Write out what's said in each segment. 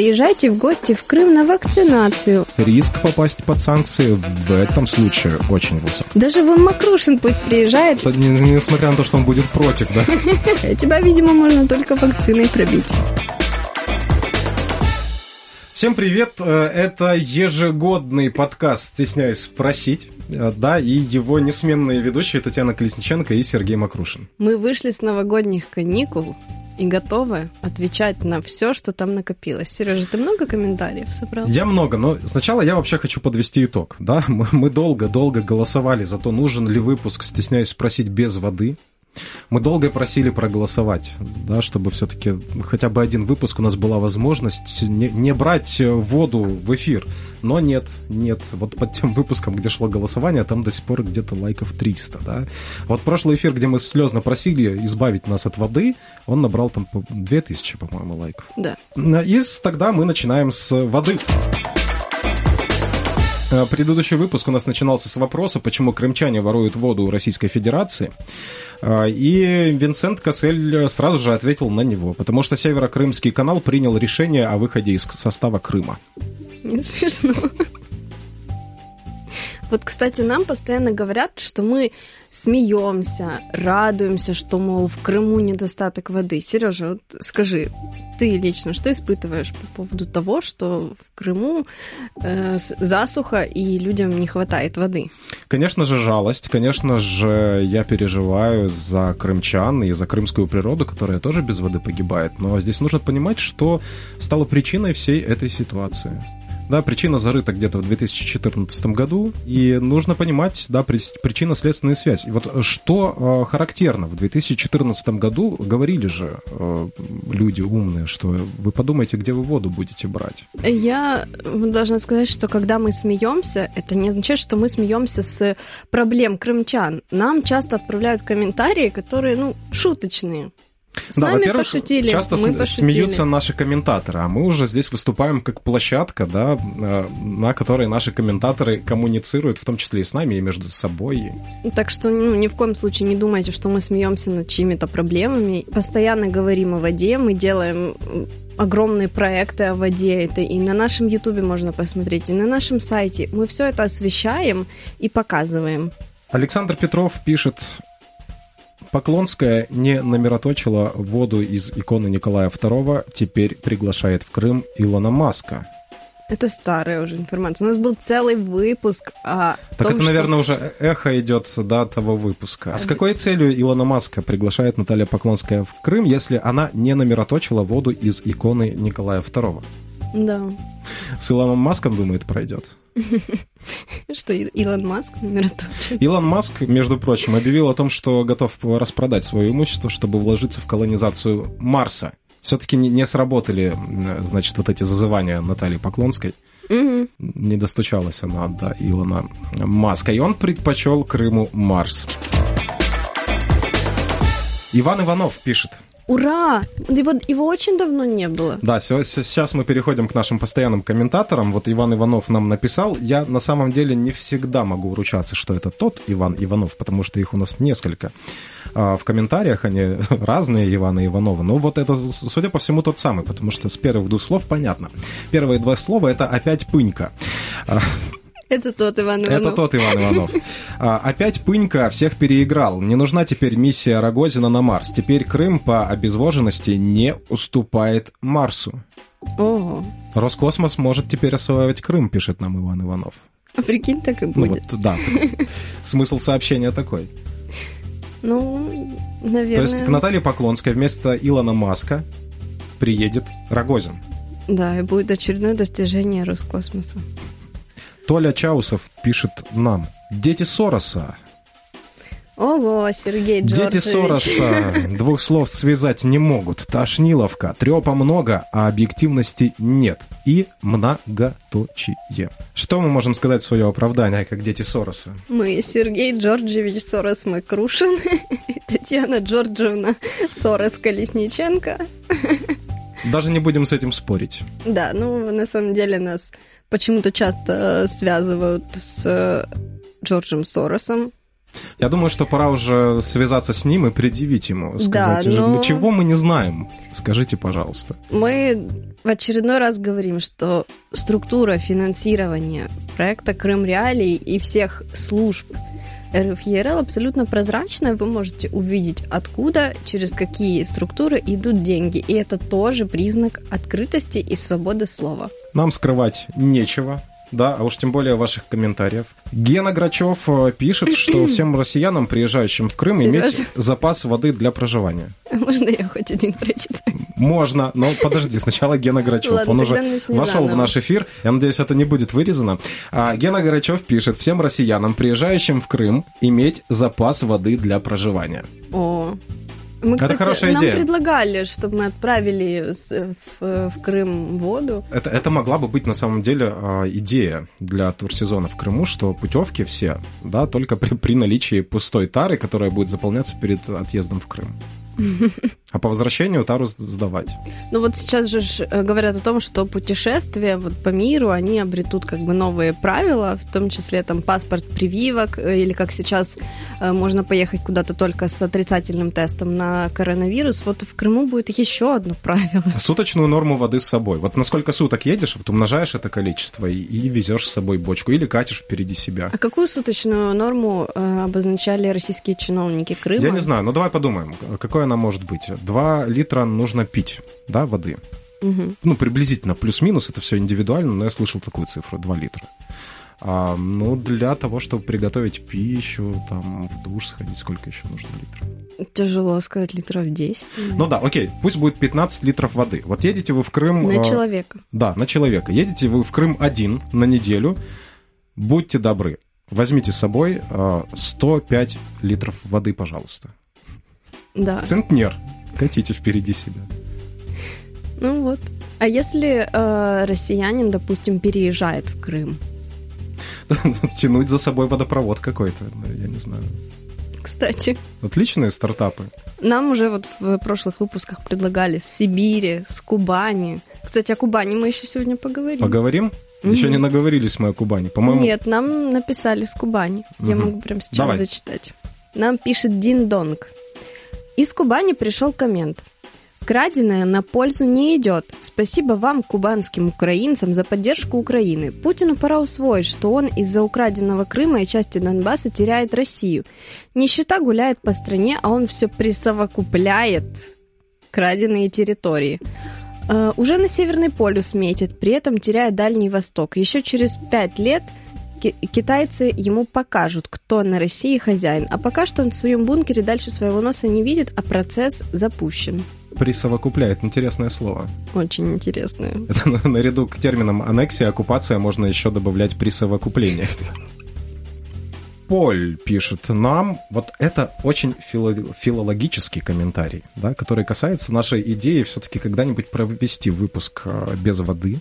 приезжайте в гости в Крым на вакцинацию. Риск попасть под санкции в этом случае очень высок. Даже Ван Макрушин пусть приезжает. Это не- несмотря на то, что он будет против, да? Тебя, видимо, можно только вакциной пробить. Всем привет! Э, Это ежегодный подкаст «Стесняюсь спросить». Э, Да, и его несменные ведущие Татьяна Колесниченко и Сергей Макрушин. Мы вышли с новогодних каникул и готовы отвечать на все, что там накопилось. Сережа, ты много комментариев собрал? Я много, но сначала я вообще хочу подвести итог. Да, мы долго-долго голосовали за то, нужен ли выпуск «Стесняюсь спросить» без воды. Мы долго просили проголосовать, да, чтобы все-таки хотя бы один выпуск у нас была возможность не, не брать воду в эфир. Но нет, нет. Вот под тем выпуском, где шло голосование, там до сих пор где-то лайков 300, да. Вот прошлый эфир, где мы слезно просили избавить нас от воды, он набрал там по- 2000, по-моему, лайков. Да. И тогда мы начинаем с воды. Э, Предыдущий выпуск у нас начинался с вопроса, почему крымчане воруют воду у Российской Федерации. Э, И Винсент Кассель сразу же ответил на него, потому что Северо-Крымский канал принял решение о выходе из состава Крыма. Не смешно. Вот, кстати, нам постоянно говорят, что мы смеемся, радуемся, что, мол, в Крыму недостаток воды. Сережа, вот скажи, ты лично что испытываешь по поводу того, что в Крыму э, засуха и людям не хватает воды? Конечно же, жалость. Конечно же, я переживаю за крымчан и за крымскую природу, которая тоже без воды погибает. Но здесь нужно понимать, что стало причиной всей этой ситуации. Да, причина зарыта где-то в 2014 году, и нужно понимать, да, при- причинно-следственную связь. И вот что э, характерно, в 2014 году говорили же э, люди умные, что вы подумайте, где вы воду будете брать. Я должна сказать, что когда мы смеемся, это не означает, что мы смеемся с проблем крымчан. Нам часто отправляют комментарии, которые, ну, шуточные. С да, нами во-первых, пошутили, часто мы пошутили. смеются наши комментаторы, а мы уже здесь выступаем как площадка, да, э, на которой наши комментаторы коммуницируют, в том числе и с нами, и между собой. Так что ну, ни в коем случае не думайте, что мы смеемся над чьими-то проблемами. Постоянно говорим о воде, мы делаем огромные проекты о воде. Это и на нашем ютубе можно посмотреть, и на нашем сайте. Мы все это освещаем и показываем. Александр Петров пишет, Поклонская не намероточила воду из иконы Николая II, теперь приглашает в Крым Илона Маска. Это старая уже информация. У нас был целый выпуск о Так том, это, что- наверное, уже эхо идет да, того выпуска. А с какой целью Илона Маска приглашает Наталья Поклонская в Крым, если она не намероточила воду из иконы Николая II? Да. С Илоном Маском, думает, пройдет. Что Илон Маск намероточил. Илон Маск, между прочим, объявил о том, что готов распродать свое имущество, чтобы вложиться в колонизацию Марса. Все-таки не, сработали, значит, вот эти зазывания Натальи Поклонской. Не достучалась она до Илона Маска. И он предпочел Крыму Марс. Иван Иванов пишет. Ура! Его, его очень давно не было. Да, сейчас мы переходим к нашим постоянным комментаторам. Вот Иван Иванов нам написал. Я на самом деле не всегда могу ручаться, что это тот Иван Иванов, потому что их у нас несколько. А, В комментариях они разные Ивана Иванова. Но вот это, судя по всему, тот самый, потому что с первых двух слов понятно. Первые два слова это опять пынька. Это тот Иван Иванов. Это тот Иван Иванов. А, опять Пынька всех переиграл. Не нужна теперь миссия Рогозина на Марс. Теперь Крым по обезвоженности не уступает Марсу. Ого. Роскосмос может теперь осваивать Крым, пишет нам Иван Иванов. А прикинь, так и Ну будет. вот, да. Смысл сообщения такой. Ну, наверное... То есть к Наталье Поклонской вместо Илона Маска приедет Рогозин. Да, и будет очередное достижение Роскосмоса. Толя Чаусов пишет нам. Дети Сороса. Ого, Сергей Дети Джорджевич. Сороса двух слов связать не могут. Тошниловка, трепа много, а объективности нет. И многоточие. Что мы можем сказать в свое оправдание, как дети Сороса? Мы Сергей Джорджевич Сорос Макрушин, и Татьяна Джорджевна Сорос Колесниченко. Даже не будем с этим спорить. Да, ну, на самом деле нас почему-то часто связывают с э, Джорджем Соросом. Я думаю, что пора уже связаться с ним и предъявить ему. Сказать, Да, но- «Ж- чего мы не знаем? Скажите, пожалуйста. Мы в очередной раз говорим, что структура финансирования проекта Крым Реалии и всех служб РФ ЕРЛ абсолютно прозрачная. Вы можете увидеть, откуда, через какие структуры идут деньги. И это тоже признак открытости и свободы слова. Нам скрывать нечего. Да, а уж тем более ваших комментариев. Гена Грачев э, пишет, что всем россиянам, приезжающим в Крым, Сережа. иметь запас воды для проживания. Можно я хоть один прочитаю? Можно, но подожди, сначала Гена Грачев. Ладно, Он уже вошел в наш эфир. Я надеюсь, это не будет вырезано. А Гена Грачев пишет, всем россиянам, приезжающим в Крым, иметь запас воды для проживания. О, мы, кстати, это хорошая нам идея. предлагали, чтобы мы отправили в, в Крым воду. Это, это могла бы быть на самом деле а, идея для турсезона в Крыму, что путевки все, да, только при, при наличии пустой тары, которая будет заполняться перед отъездом в Крым. А по возвращению тару сдавать. Ну вот сейчас же э, говорят о том, что путешествия вот по миру, они обретут как бы новые правила, в том числе там паспорт прививок, э, или как сейчас э, можно поехать куда-то только с отрицательным тестом на коронавирус. Вот в Крыму будет еще одно правило. Суточную норму воды с собой. Вот насколько суток едешь, вот умножаешь это количество и, и везешь с собой бочку, или катишь впереди себя. А какую суточную норму обозначали российские чиновники Крыма? Я не знаю, но давай подумаем, какой она может быть. 2 литра нужно пить, да, воды. Угу. Ну, приблизительно, плюс-минус, это все индивидуально, но я слышал такую цифру, 2 литра. А, ну, для того, чтобы приготовить пищу, там, в душ сходить, сколько еще нужно литров? Тяжело сказать, литров 10. Ну да, окей, пусть будет 15 литров воды. Вот едете вы в Крым... На э, человека. Да, на человека. Едете вы в Крым один на неделю, будьте добры, возьмите с собой э, 105 литров воды, пожалуйста. Да. Центнер. Катите впереди себя. Ну вот. А если э, россиянин, допустим, переезжает в Крым? Тянуть за собой водопровод какой-то, я не знаю. Кстати. Отличные стартапы. Нам уже вот в прошлых выпусках предлагали с Сибири, с Кубани. Кстати, о Кубани мы еще сегодня поговорим. Поговорим? Mm-hmm. Еще не наговорились мы о Кубани, по-моему. Нет, нам написали с Кубани. Mm-hmm. Я могу прямо сейчас Давай. зачитать. Нам пишет Дин Донг. Из Кубани пришел коммент. Краденое на пользу не идет. Спасибо вам, кубанским украинцам, за поддержку Украины. Путину пора усвоить, что он из-за украденного Крыма и части Донбасса теряет Россию. Нищета гуляет по стране, а он все присовокупляет краденые территории. Uh, уже на Северный полюс метит, при этом теряя Дальний Восток. Еще через пять лет – китайцы ему покажут, кто на России хозяин. А пока что он в своем бункере дальше своего носа не видит, а процесс запущен. Присовокупляет. Интересное слово. Очень интересное. Это наряду к терминам аннексия, оккупация можно еще добавлять присовокупление. Поль пишет нам, вот это очень фило филологический комментарий, да, который касается нашей идеи все-таки когда-нибудь провести выпуск э, без воды.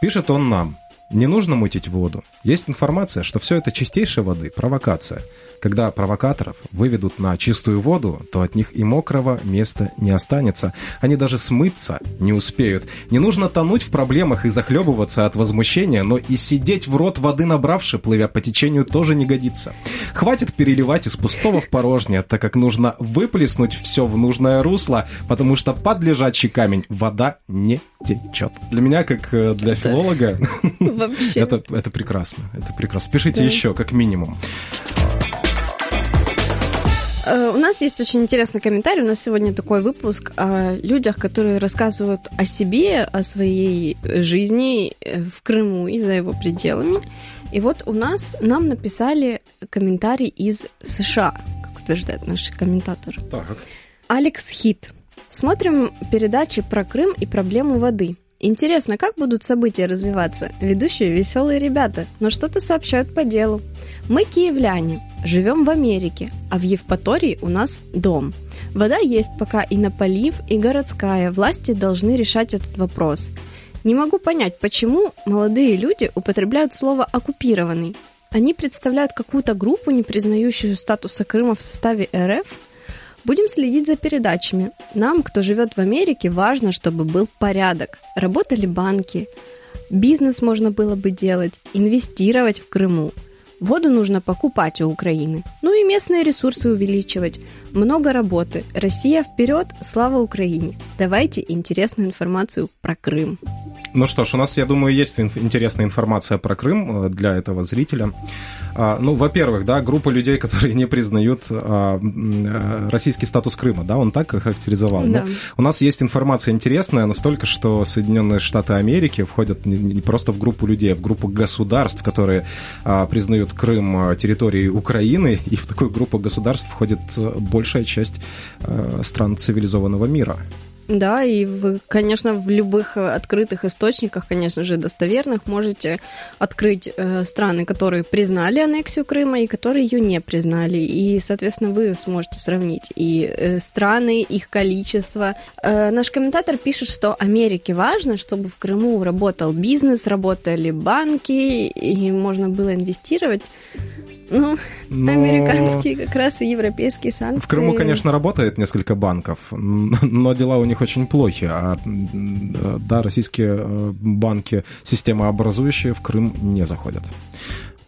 Пишет он нам, не нужно мутить воду. Есть информация, что все это чистейшей воды – провокация. Когда провокаторов выведут на чистую воду, то от них и мокрого места не останется. Они даже смыться не успеют. Не нужно тонуть в проблемах и захлебываться от возмущения, но и сидеть в рот воды набравши, плывя по течению, тоже не годится. Хватит переливать из пустого в порожнее, так как нужно выплеснуть все в нужное русло, потому что под лежачий камень вода не течет. Для меня, как э, для филолога, Вообще. Это, это прекрасно. Это прекрасно. Пишите да. еще, как минимум. Э, у нас есть очень интересный комментарий. У нас сегодня такой выпуск о людях, которые рассказывают о себе, о своей жизни э, в Крыму и за его пределами. И вот у нас нам написали комментарий из США, как утверждает наш комментатор. Так. Алекс Хит. Смотрим передачи про Крым и проблему воды. Интересно, как будут события развиваться? Ведущие веселые ребята, но что-то сообщают по делу. Мы киевляне, живем в Америке, а в Евпатории у нас дом. Вода есть пока и на полив, и городская. Власти должны решать этот вопрос. Не могу понять, почему молодые люди употребляют слово «оккупированный». Они представляют какую-то группу, не признающую статуса Крыма в составе РФ – Будем следить за передачами. Нам, кто живет в Америке, важно, чтобы был порядок. Работали банки, бизнес можно было бы делать, инвестировать в Крыму. Воду нужно покупать у Украины. Ну и местные ресурсы увеличивать. Много работы. Россия вперед, слава Украине. Давайте интересную информацию про Крым. Ну что ж, у нас, я думаю, есть интересная информация про Крым э, для этого зрителя. А, ну, во-первых, да, группа людей, которые не признают а, э, российский статус Крыма, да, он так характеризовал. Да. Но у нас есть информация интересная настолько, что Соединенные Штаты Америки входят не просто в группу людей, а в группу государств, которые а, признают Крым территорией Украины, и в такую группу государств входит э, большая часть стран цивилизованного мира. Да, и, вы, конечно, в любых э, открытых источниках, конечно же, достоверных, можете открыть э, страны, которые признали аннексию Крыма и которые ее не признали. И, соответственно, вы сможете сравнить и э, страны, их количество. Э, наш комментатор пишет, что Америке важно, чтобы в Крыму работал бизнес, работали банки, и можно было инвестировать. Ну, но... американские как раз и европейские санкции. В Крыму, конечно, работает несколько банков, но дела у них очень плохи. А да, российские э, банки, системообразующие в Крым не заходят.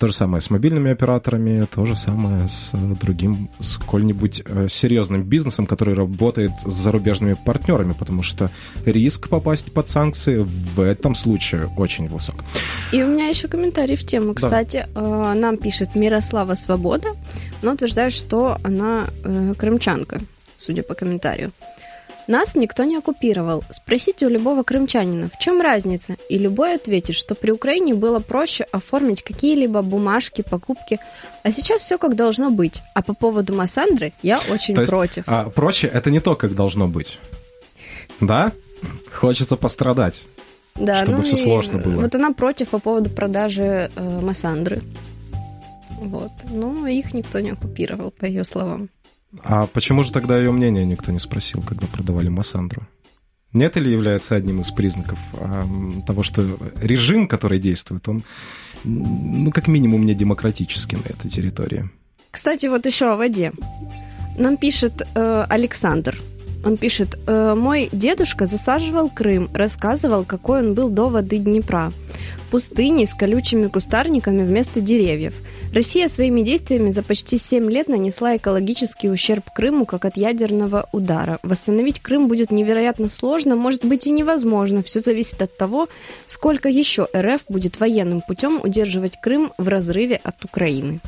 То же самое с мобильными операторами, то же самое с другим, сколь-нибудь э, серьезным бизнесом, который работает с зарубежными партнерами, потому что риск попасть под санкции в этом случае очень высок. И у меня еще комментарий в тему. Кстати, да. Э, нам пишет Мирослава Свобода, но утверждает, что она э, крымчанка, судя по комментарию. Нас никто не оккупировал. Спросите у любого крымчанина, в чем разница, и любой ответит, что при Украине было проще оформить какие-либо бумажки, покупки, а сейчас все как должно быть. А по поводу Массандры я очень то есть, против. А, проще это не то, как должно быть. Да? Хочется пострадать. Да, чтобы ну все сложно было. Вот она против по поводу продажи э, Массандры. Вот. Но их никто не оккупировал, по ее словам. А почему же тогда ее мнение никто не спросил, когда продавали Массандру? Нет или является одним из признаков а, того, что режим, который действует, он, ну, как минимум, не демократический на этой территории? Кстати, вот еще о воде. Нам пишет э, Александр. Он пишет, э, мой дедушка засаживал Крым, рассказывал, какой он был до воды Днепра пустыни с колючими кустарниками вместо деревьев. Россия своими действиями за почти 7 лет нанесла экологический ущерб Крыму как от ядерного удара. Восстановить Крым будет невероятно сложно, может быть и невозможно. Все зависит от того, сколько еще РФ будет военным путем удерживать Крым в разрыве от Украины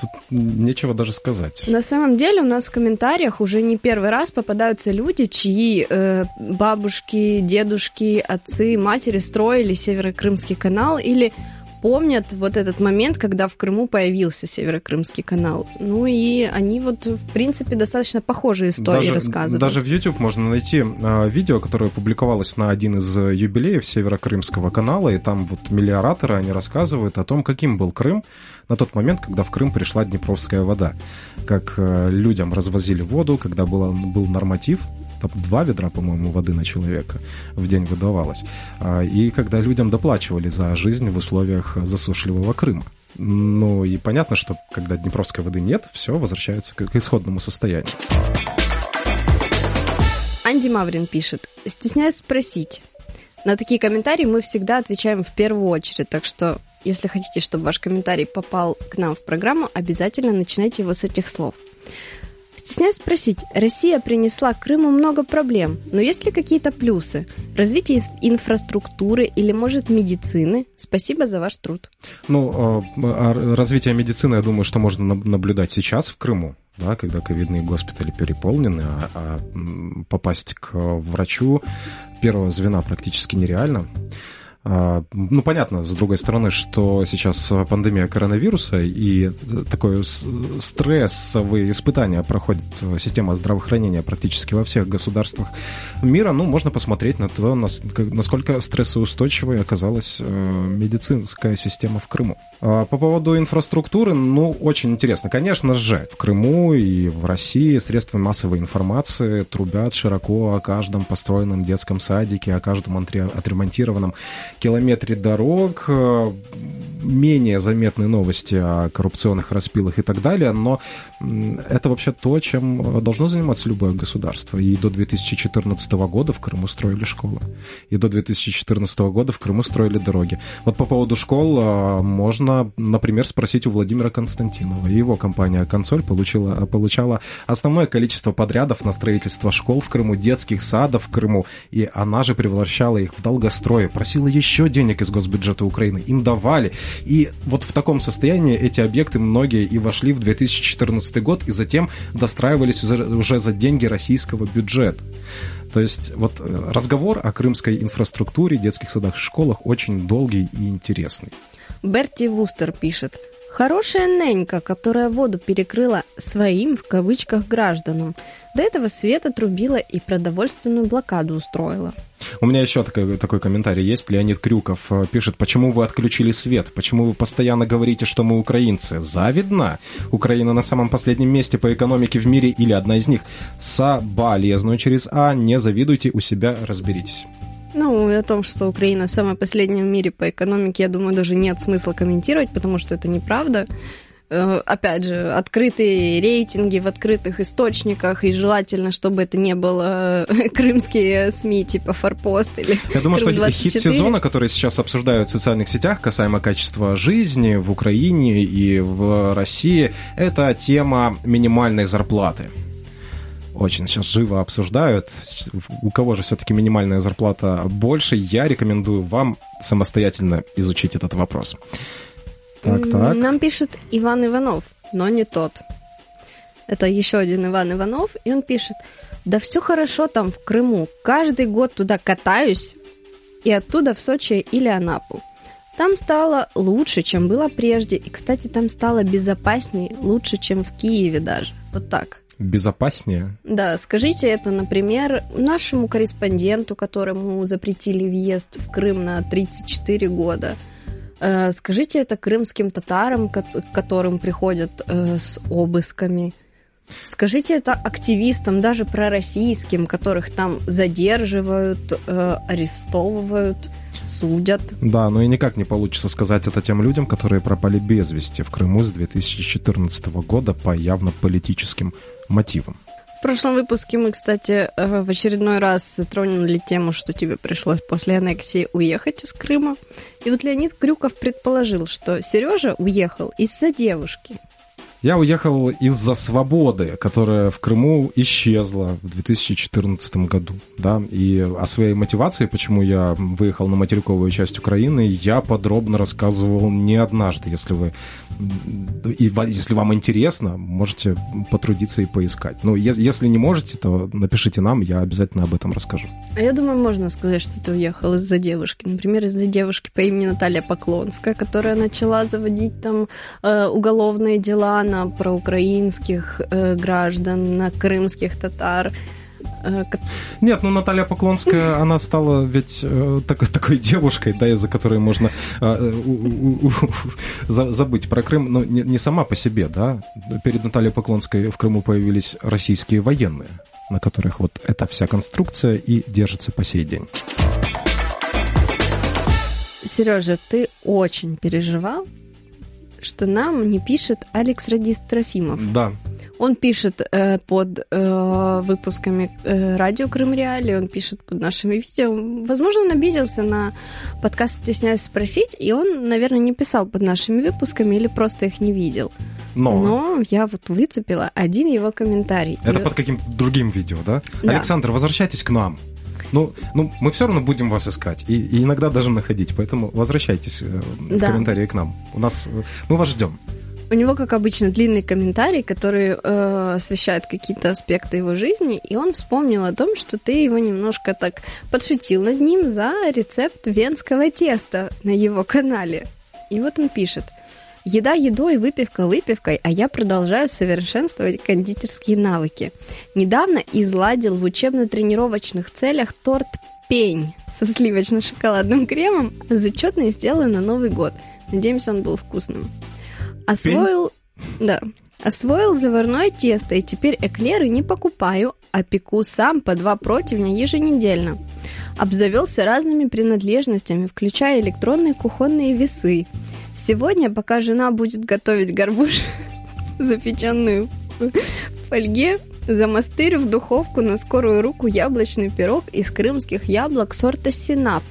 тут нечего даже сказать. На самом деле у нас в комментариях уже не первый раз попадаются люди, чьи э, бабушки, дедушки, отцы, матери строили Северокрымский канал или помнят вот этот момент, когда в Крыму появился Северокрымский канал. Ну и они вот, в принципе, достаточно похожие истории даже, рассказывают. Даже в YouTube можно найти э, видео, которое публиковалось на один из юбилеев Северокрымского канала, и там вот миллиораторы, они рассказывают о том, каким был Крым на тот момент, когда в Крым пришла Днепровская вода. Как э, людям развозили воду, когда было, был норматив, там два ведра, по-моему, воды на человека в день выдавалось. А, и когда людям доплачивали за жизнь в условиях засушливого Крыма. Ну и понятно, что когда Днепровской воды нет, все возвращается к исходному состоянию. Анди Маврин пишет. Стесняюсь спросить. На такие комментарии мы всегда отвечаем в первую очередь, так что если хотите, чтобы ваш комментарий попал к нам в программу, обязательно начинайте его с этих слов. Стесняюсь спросить, Россия принесла Крыму много проблем, но есть ли какие-то плюсы? Развитие инфраструктуры или, может, медицины? Спасибо за ваш труд. Ну, а, а развитие медицины, я думаю, что можно наблюдать сейчас в Крыму да, когда ковидные госпитали переполнены, а, а попасть к врачу первого звена практически нереально. А, ну, понятно, с другой стороны, что сейчас пандемия коронавируса и такое стрессовые испытания проходит система здравоохранения практически во всех государствах мира. Ну, можно посмотреть на то, насколько стрессоустойчивой оказалась э, медицинская система в Крыму. А по поводу инфраструктуры, ну, очень интересно. Конечно же, в Крыму и в России средства массовой информации трубят широко о каждом построенном детском садике, о каждом отремонтированном километре дорог, э, менее заметные новости о коррупционных распилах и так далее, но это вообще то, чем должно заниматься любое государство. И до 2014 года в Крыму строили школы. И до 2014 года в Крыму строили дороги. Вот по поводу школ а, можно, например, спросить у Владимира Константинова. Его компания «Консоль» получила, получала основное количество подрядов на строительство школ в Крыму, детских садов в Крыму, и она же превращала их в долгострой, просила еще денег из госбюджета Украины, им давали. И вот в таком состоянии эти объекты многие и вошли в 2014 год, и затем достраивались уже за деньги российского бюджета. То есть вот э, разговор о крымской инфраструктуре, детских садах и школах очень долгий и интересный. Берти Вустер пишет – Хорошая ненька, которая воду перекрыла своим, в кавычках, гражданам. До этого Света трубила и продовольственную блокаду устроила. У меня еще такой, такой комментарий есть. Леонид Крюков э, пишет, почему вы отключили свет? Почему вы постоянно говорите, что мы украинцы? Завидно? Украина на самом последнем месте по экономике в мире или одна из них? Соболезную через А, не завидуйте, у себя разберитесь. Ну, и о том, что Украина самая последняя в мире по экономике, я думаю, даже нет смысла комментировать, потому что это неправда. Э, опять же, открытые рейтинги в открытых источниках, и желательно, чтобы это не было э, крымские СМИ типа Форпост или Я думаю, что хит сезона, который сейчас обсуждают в социальных сетях, касаемо качества жизни в Украине и в России, это тема минимальной зарплаты очень сейчас живо обсуждают. У кого же все-таки минимальная зарплата больше, я рекомендую вам самостоятельно изучить этот вопрос. Так, так. Нам пишет Иван Иванов, но не тот. Это еще один Иван Иванов, и он пишет, да все хорошо там в Крыму, каждый год туда катаюсь, и оттуда в Сочи или Анапу. Там стало лучше, чем было прежде, и, кстати, там стало безопаснее, лучше, чем в Киеве даже. Вот так безопаснее? Да, скажите это, например, нашему корреспонденту, которому запретили въезд в Крым на 34 года. Э, скажите это крымским татарам, к которым приходят э, с обысками. Скажите это активистам, даже пророссийским, которых там задерживают, э, арестовывают судят. Да, но и никак не получится сказать это тем людям, которые пропали без вести в Крыму с 2014 года по явно политическим мотивам. В прошлом выпуске мы, кстати, э, в очередной раз затронули тему, что тебе пришлось после аннексии уехать из Крыма. И вот Леонид Крюков предположил, что Сережа уехал из-за девушки. Я уехал из-за свободы, которая в Крыму исчезла в 2014 году. Да? И о своей мотивации, почему я выехал на материковую часть Украины, я подробно рассказывал не однажды. Если вы и если вам интересно, можете потрудиться и поискать. Но если не можете, то напишите нам, я обязательно об этом расскажу. А я думаю, можно сказать, что ты уехал из-за девушки. Например, из-за девушки по имени Наталья Поклонская, которая начала заводить там э, уголовные дела на проукраинских э, граждан, на крымских татар. Э, Нет, ну Наталья Поклонская, она стала ведь э, такой, такой девушкой, да, из-за которой можно э, у, у, за, забыть про Крым, но не, не сама по себе, да. Перед Натальей Поклонской в Крыму появились российские военные, на которых вот эта вся конструкция и держится по сей день. Сережа, ты очень переживал, что нам не пишет Алекс Радист Трофимов. Да. Он пишет э, под э, выпусками э, радио Крым Реали, он пишет под нашими видео. Возможно, он обиделся на подкаст «Стесняюсь спросить», и он, наверное, не писал под нашими выпусками или просто их не видел. Но, Но я вот выцепила один его комментарий. Это и... под каким-то другим видео, да? да? Александр, возвращайтесь к нам. Ну, ну, мы все равно будем вас искать и, и иногда даже находить, поэтому возвращайтесь э, в да. комментарии к нам. У нас э, мы вас ждем. У него, как обычно, длинный комментарий, который э, освещает какие-то аспекты его жизни, и он вспомнил о том, что ты его немножко так подшутил над ним за рецепт венского теста на его канале. И вот он пишет – Еда едой, выпивка выпивкой, а я продолжаю совершенствовать кондитерские навыки. Недавно изладил в учебно-тренировочных целях торт пень со сливочно-шоколадным кремом, зачетный сделан на Новый год. Надеемся, он был вкусным. Освоил... Пень? Да. Освоил заварное тесто, и теперь эклеры не покупаю, а пеку сам по два противня еженедельно. Обзавелся разными принадлежностями, включая электронные кухонные весы. Сегодня, пока жена будет готовить горбуш, запеченную в фольге, замастырю в духовку на скорую руку яблочный пирог из крымских яблок сорта Синап.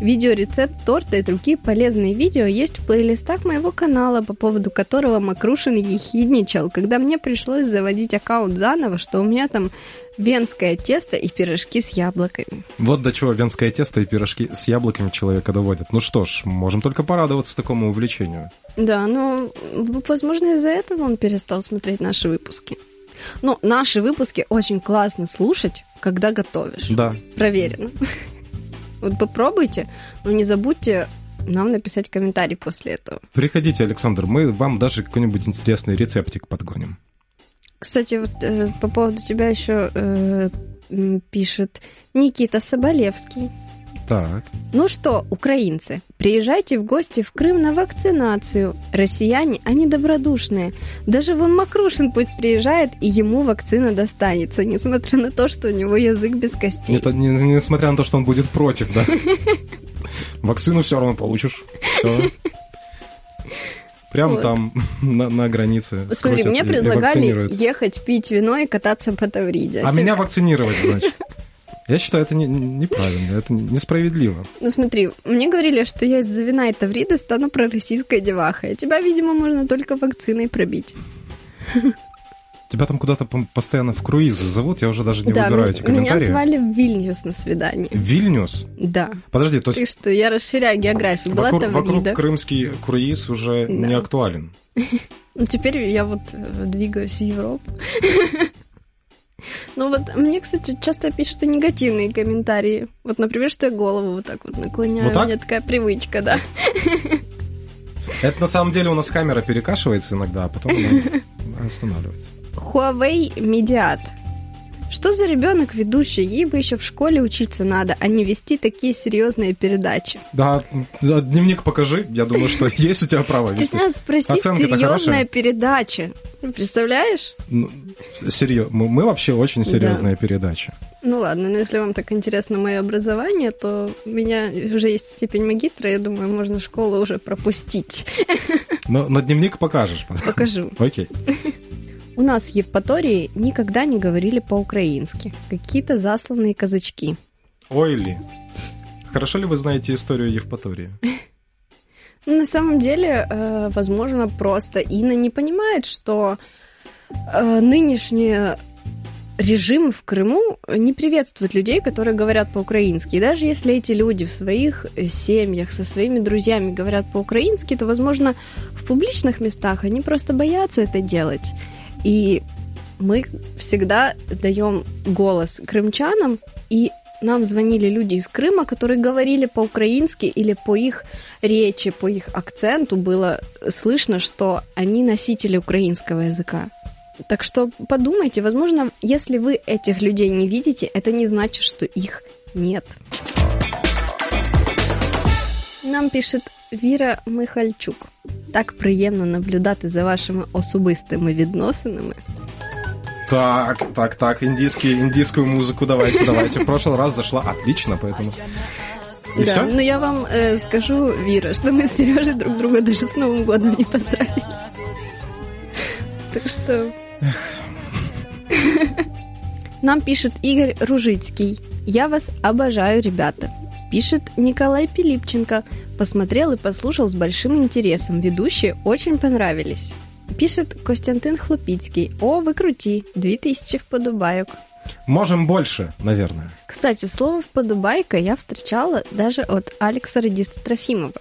Видеорецепт торта и другие полезные видео есть в плейлистах моего канала, по поводу которого Макрушин ехидничал, когда мне пришлось заводить аккаунт заново, что у меня там венское тесто и пирожки с яблоками. Вот до чего венское тесто и пирожки с яблоками человека доводят. Ну что ж, можем только порадоваться такому увлечению. Да, но, возможно, из-за этого он перестал смотреть наши выпуски. Ну, наши выпуски очень классно слушать, когда готовишь. Да. Проверено. Вот попробуйте, но не забудьте нам написать комментарий после этого. Приходите, Александр, мы вам даже какой-нибудь интересный рецептик подгоним. Кстати, вот э, по поводу тебя еще э, пишет Никита Соболевский. Так. Ну что, украинцы, приезжайте в гости в Крым на вакцинацию. Россияне, они добродушные. Даже вон Макрушин пусть приезжает, и ему вакцина достанется, несмотря на то, что у него язык без костей. Это не, несмотря на то, что он будет против, да? Вакцину все равно получишь. Все. Прямо вот. там, на, на границе. Смотри, мне предлагали ехать пить вино и кататься по Тавриде. А, а меня вакцинировать, значит. Я считаю, это не, неправильно, это несправедливо. Ну смотри, мне говорили, что я из-за вина и Таврида стану пророссийской девахой, а тебя, видимо, можно только вакциной пробить. Тебя там куда-то постоянно в круизы зовут, я уже даже не да, выбираю эти комментарии. меня звали в Вильнюс на свидание. Вильнюс? Да. Подожди, то есть... Ты что, я расширяю географию. Была вокруг, вокруг крымский круиз уже да. не актуален. Ну, теперь я вот э, двигаюсь в Европу. Ну вот мне, кстати, часто пишут и негативные комментарии. Вот, например, что я голову вот так вот наклоняю. Вот так? У меня такая привычка, да. Это на самом деле у нас камера перекашивается иногда, а потом она останавливается. Huawei Mediat. Что за ребенок ведущий? Ей бы еще в школе учиться надо, а не вести такие серьезные передачи. Да, дневник покажи. Я думаю, что есть у тебя право Стесняюсь спросить, серьезная передача. Представляешь? Ну, серьезно. Мы вообще очень серьезная да. передача. Ну ладно, но если вам так интересно мое образование, то у меня уже есть степень магистра, я думаю, можно школу уже пропустить. Но, но дневник покажешь. Покажу. Окей. У нас в Евпатории никогда не говорили по-украински. Какие-то засланные казачки. Ой ли. Хорошо ли вы знаете историю Евпатории? На самом деле, э, возможно, просто Инна не понимает, что э, нынешний режим в Крыму не приветствует людей, которые говорят по-украински. И даже если эти люди в своих семьях со своими друзьями говорят по-украински, то, возможно, в публичных местах они просто боятся это делать. И мы всегда даем голос крымчанам, и нам звонили люди из Крыма, которые говорили по-украински или по их речи, по их акценту было слышно, что они носители украинского языка. Так что подумайте, возможно, если вы этих людей не видите, это не значит, что их нет. Нам пишет Віра Михальчук. Так приємно наблюдати за вашими особистими відносинами. Так, так, так, индийский, индийскую музыку давайте, давайте. В прошлый раз зашла отлично, поэтому... И да, все? но я вам э, скажу, Вира, что мы с Сережей друг друга даже с Новым годом не поздравили. Так что... Нам пишет Игорь Ружицкий. Я вас обожаю, ребята. Пишет Николай Пилипченко. Посмотрел и послушал с большим интересом. Ведущие очень понравились. Пишет Костянтин Хлопицкий. О, вы крути. 2000 вподобайок. Можем больше, наверное. Кстати, слово «вподобайка» я встречала даже от Алекса Радиста Трофимова.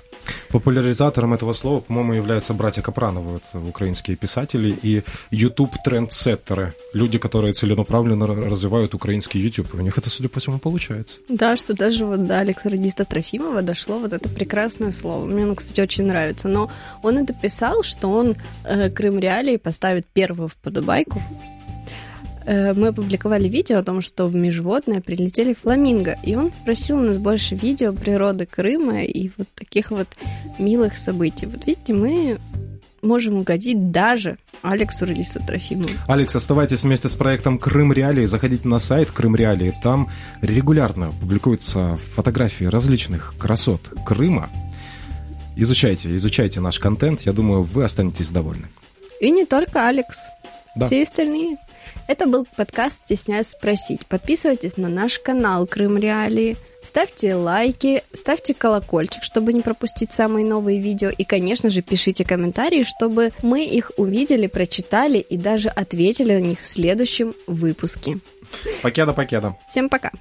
Популяризатором этого слова, по-моему, являются братья Капрановы, это украинские писатели, и YouTube-трендсеттеры, люди, которые целенаправленно развивают украинский YouTube. У них это, судя по всему, получается. Да, что даже вот до Алекса Радиста Трофимова дошло вот это прекрасное слово. Мне оно, кстати, очень нравится. Но он это писал, что он э, Крым Реалии поставит первую вподобайку Э, мы опубликовали видео о том, что в Межводное прилетели фламинго, и он попросил у нас больше видео природы Крыма и вот таких вот милых событий. Вот видите, мы можем угодить даже Алексу Релису Трофимову. Алекс, оставайтесь вместе с проектом Крым Реалии. Заходите на сайт Крым Реалии. Там регулярно публикуются фотографии различных красот Крыма. Изучайте, изучайте наш контент. Я думаю, вы останетесь довольны. И не только Алекс. Да. Все остальные. Это был подкаст «Стесняюсь спросить». Подписывайтесь на наш канал Крым Реалии. Ставьте лайки, ставьте колокольчик, чтобы не пропустить самые новые видео. И, конечно же, пишите комментарии, чтобы мы их увидели, прочитали и даже ответили на них в следующем выпуске. Покеда-покеда. Всем пока!